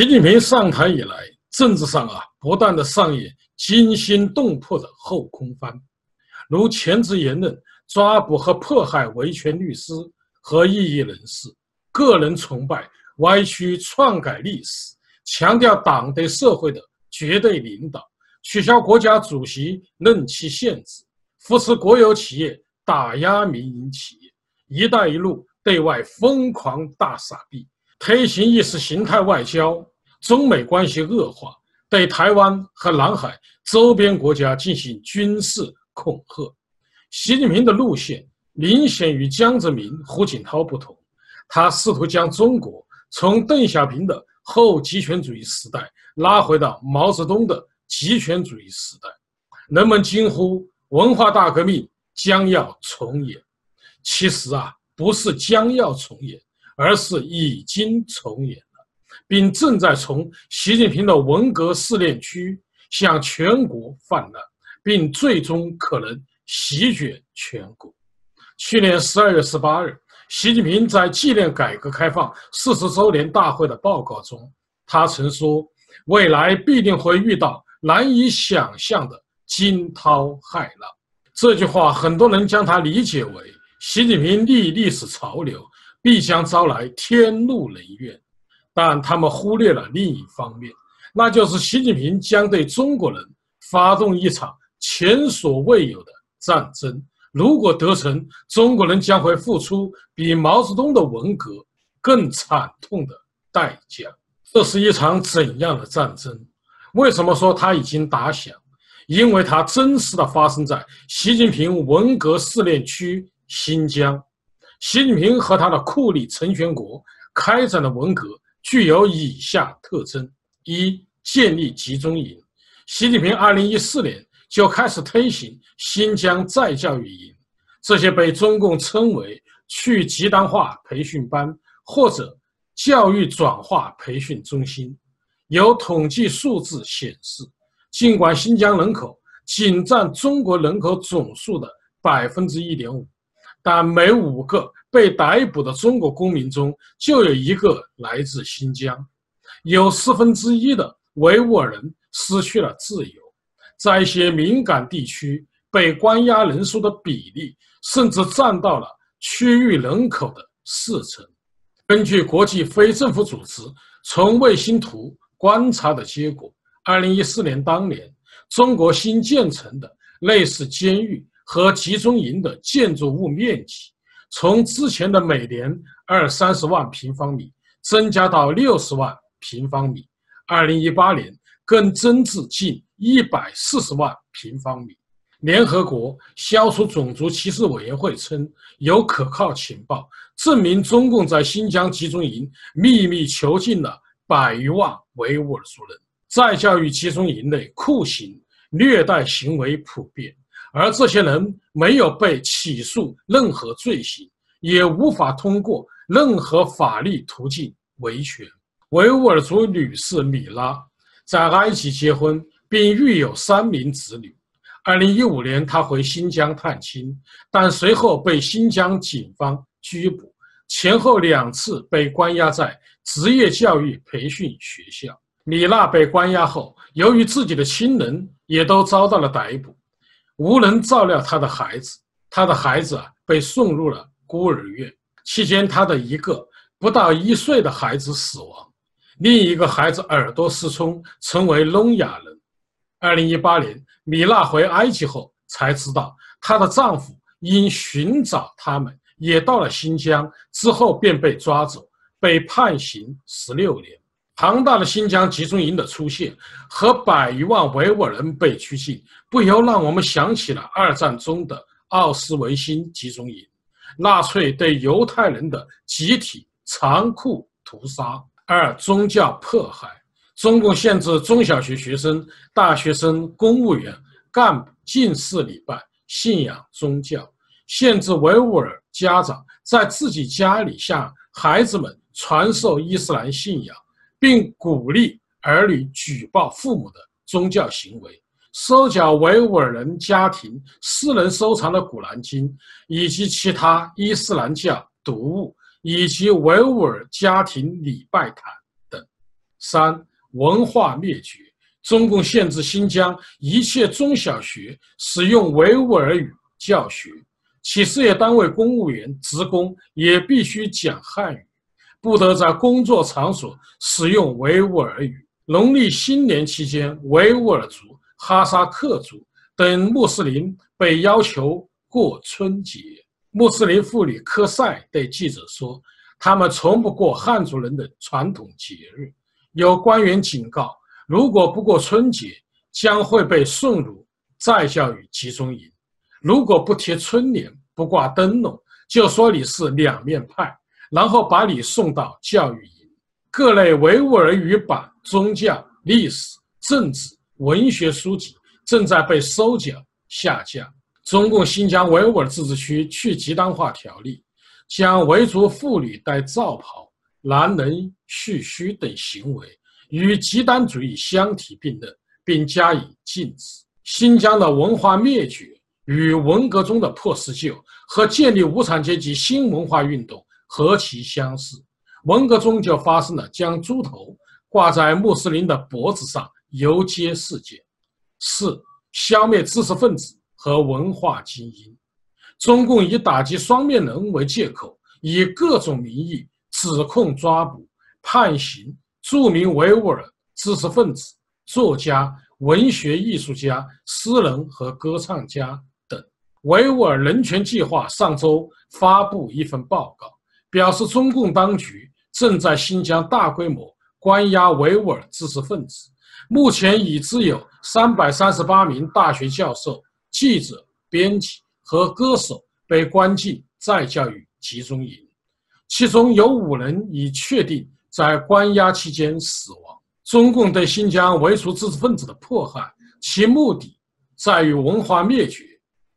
习近平上台以来，政治上啊不断的上演惊心动魄的后空翻，如前置言论、抓捕和迫害维权律师和异议人士、个人崇拜、歪曲篡改历史、强调党对社会的绝对领导、取消国家主席任期限制、扶持国有企业、打压民营企业、“一带一路”对外疯狂大撒币。推行意识形态外交，中美关系恶化，对台湾和南海周边国家进行军事恐吓。习近平的路线明显与江泽民、胡锦涛不同，他试图将中国从邓小平的后极权主义时代拉回到毛泽东的极权主义时代。人们惊呼文化大革命将要重演，其实啊，不是将要重演。而是已经重演，并正在从习近平的文革试炼区向全国泛滥，并最终可能席卷全国。去年十二月十八日，习近平在纪念改革开放四十周年大会的报告中，他曾说：“未来必定会遇到难以想象的惊涛骇浪。”这句话，很多人将它理解为习近平逆历史潮流。必将招来天怒人怨，但他们忽略了另一方面，那就是习近平将对中国人发动一场前所未有的战争。如果得逞，中国人将会付出比毛泽东的文革更惨痛的代价。这是一场怎样的战争？为什么说它已经打响？因为它真实的发生在习近平文革试炼区新疆。习近平和他的酷吏陈全国开展的文革具有以下特征：一、建立集中营。习近平二零一四年就开始推行新疆再教育营，这些被中共称为去极端化培训班或者教育转化培训中心。有统计数字显示，尽管新疆人口仅占中国人口总数的百分之一点五。但每五个被逮捕的中国公民中，就有一个来自新疆，有四分之一的维吾尔人失去了自由，在一些敏感地区，被关押人数的比例甚至占到了区域人口的四成。根据国际非政府组织从卫星图观察的结果，二零一四年当年，中国新建成的类似监狱。和集中营的建筑物面积，从之前的每年二三十万平方米增加到六十万平方米，二零一八年更增至近一百四十万平方米。联合国消除种族歧视委员会称，有可靠情报证明，中共在新疆集中营秘密囚禁了百余万维吾尔族人。在教育集中营内，酷刑、虐待行为普遍。而这些人没有被起诉任何罪行，也无法通过任何法律途径维权。维吾尔族女士米拉在埃及结婚，并育有三名子女。二零一五年，她回新疆探亲，但随后被新疆警方拘捕，前后两次被关押在职业教育培训学校。米娜被关押后，由于自己的亲人也都遭到了逮捕。无人照料他的孩子，他的孩子啊被送入了孤儿院。期间，他的一个不到一岁的孩子死亡，另一个孩子耳朵失聪，成为聋哑人。二零一八年，米娜回埃及后才知道，她的丈夫因寻找他们也到了新疆，之后便被抓走，被判刑十六年。庞大的新疆集中营的出现和百余万维吾尔人被拘禁，不由让我们想起了二战中的奥斯维辛集中营，纳粹对犹太人的集体残酷屠杀。二、宗教迫害，中共限制中小学学生、大学生、公务员、干部近视礼拜、信仰宗教，限制维吾尔家长在自己家里向孩子们传授伊斯兰信仰。并鼓励儿女举报父母的宗教行为，收缴维吾尔人家庭私人收藏的《古兰经》以及其他伊斯兰教读物，以及维吾尔家庭礼拜毯等。三、文化灭绝。中共限制新疆一切中小学使用维吾尔语教学，企事业单位公务员、职工也必须讲汉语，不得在工作场所使用维吾尔语。农历新年期间，维吾尔族、哈萨克族等穆斯林被要求过春节。穆斯林妇女科赛对记者说：“他们从不过汉族人的传统节日。”有官员警告。如果不过春节，将会被送入再教育集中营；如果不贴春联、不挂灯笼，就说你是两面派，然后把你送到教育营。各类维吾尔语版宗教、历史、政治、文学书籍正在被收缴下架。中共新疆维吾尔自治区去极端化条例将维族妇女戴罩袍、男人蓄须等行为。与极端主义相提并论，并加以禁止。新疆的文化灭绝与文革中的破四旧和建立无产阶级新文化运动何其相似！文革中就发生了将猪头挂在穆斯林的脖子上游街事件。四、消灭知识分子和文化精英。中共以打击双面人为借口，以各种名义指控、抓捕、判刑。著名维吾尔知识分子、作家、文学艺术家、诗人和歌唱家等。维吾尔人权计划上周发布一份报告，表示中共当局正在新疆大规模关押维吾尔知识分子，目前已知有三百三十八名大学教授、记者、编辑和歌手被关进再教育集中营，其中有五人已确定。在关押期间死亡。中共对新疆维族知识分子的迫害，其目的在于文化灭绝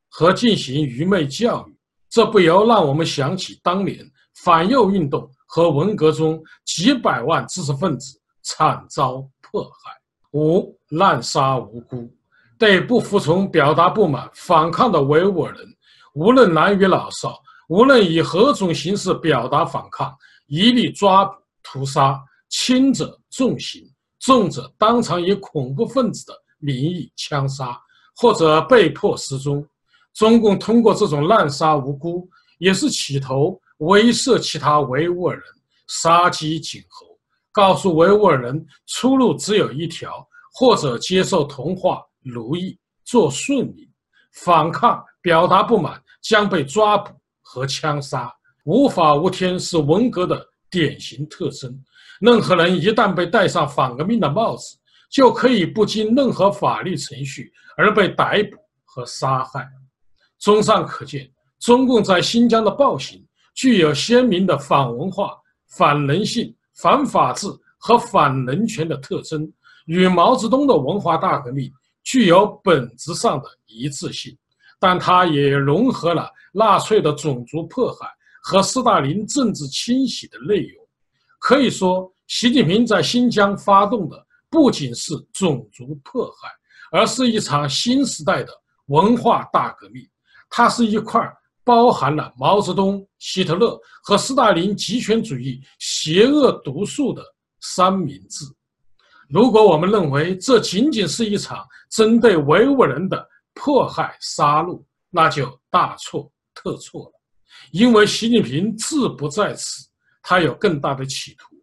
和进行愚昧教育。这不由让我们想起当年反右运动和文革中几百万知识分子惨遭迫害。五、滥杀无辜，对不服从、表达不满、反抗的维吾尔人，无论男女老少，无论以何种形式表达反抗，一律抓捕。屠杀，轻者重刑，重者当场以恐怖分子的名义枪杀，或者被迫失踪。中共通过这种滥杀无辜，也是企图威慑其他维吾尔人，杀鸡儆猴，告诉维吾尔人出路只有一条：或者接受同化奴役，做顺民；反抗、表达不满将被抓捕和枪杀。无法无天是文革的。典型特征：任何人一旦被戴上反革命的帽子，就可以不经任何法律程序而被逮捕和杀害。综上可见，中共在新疆的暴行具有鲜明的反文化、反人性、反法治和反人权的特征，与毛泽东的文化大革命具有本质上的一致性。但它也融合了纳粹的种族迫害。和斯大林政治清洗的内容，可以说，习近平在新疆发动的不仅是种族迫害，而是一场新时代的文化大革命。它是一块包含了毛泽东、希特勒和斯大林极权主义邪恶毒素的三明治。如果我们认为这仅仅是一场针对维吾尔人的迫害杀戮，那就大错特错了。因为习近平志不在此，他有更大的企图，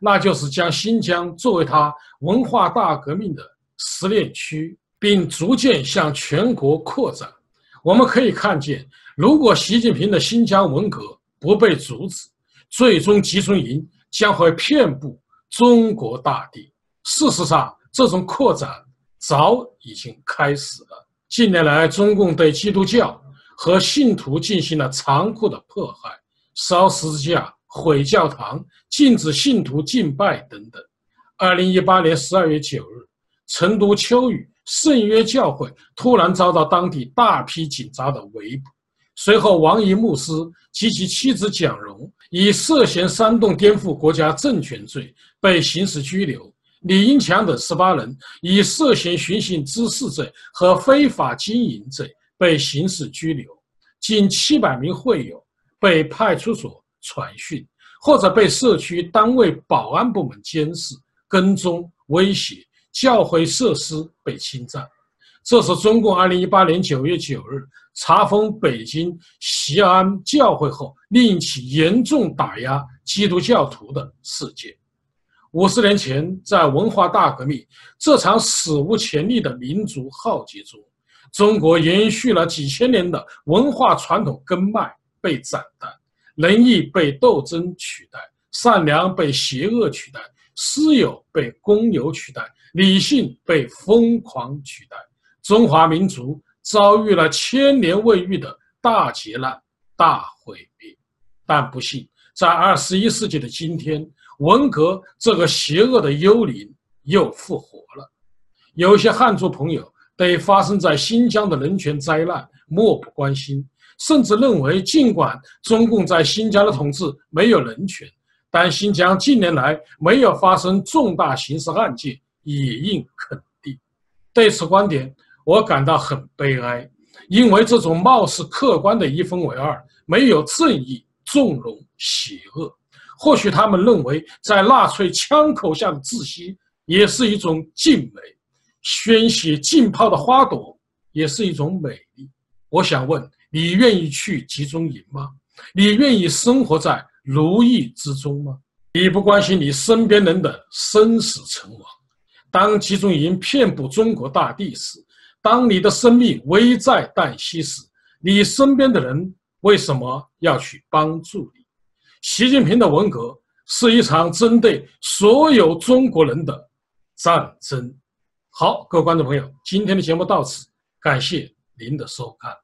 那就是将新疆作为他文化大革命的实验区，并逐渐向全国扩展。我们可以看见，如果习近平的新疆文革不被阻止，最终集中营将会遍布中国大地。事实上，这种扩展早已经开始了。近年来，中共对基督教。和信徒进行了残酷的迫害，烧十字架、毁教堂、禁止信徒敬拜等等。二零一八年十二月九日，成都秋雨圣约教会突然遭到当地大批警察的围捕，随后王一牧师及其妻子蒋蓉以涉嫌煽动颠覆国家政权罪被刑事拘留，李英强等十八人以涉嫌寻衅滋事罪和非法经营罪。被刑事拘留，近七百名会友被派出所传讯，或者被社区单位保安部门监视，跟踪、威胁，教会设施被侵占。这是中共二零一八年九月九日查封北京西安教会后，另一起严重打压基督教徒的事件。五十年前，在文化大革命这场史无前例的民族浩劫中，中国延续了几千年的文化传统根脉被斩断，仁义被斗争取代，善良被邪恶取代，私有被公有取代，理性被疯狂取代。中华民族遭遇了千年未遇的大劫难、大毁灭，但不幸，在二十一世纪的今天，文革这个邪恶的幽灵又复活了。有些汉族朋友对发生在新疆的人权灾难漠不关心，甚至认为，尽管中共在新疆的统治没有人权，但新疆近年来没有发生重大刑事案件也应肯定。对此观点。我感到很悲哀，因为这种貌似客观的一分为二，没有正义，纵容邪恶。或许他们认为，在纳粹枪口下的窒息也是一种静美，宣泄浸泡的花朵也是一种美丽。我想问你：愿意去集中营吗？你愿意生活在奴役之中吗？你不关心你身边人的生死存亡。当集中营遍布中国大地时，当你的生命危在旦夕时，你身边的人为什么要去帮助你？习近平的文革是一场针对所有中国人的战争。好，各位观众朋友，今天的节目到此，感谢您的收看。